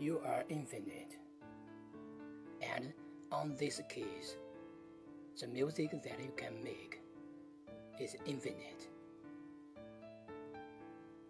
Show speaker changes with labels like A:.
A: you are infinite. And on this case, the music that you can make is infinite.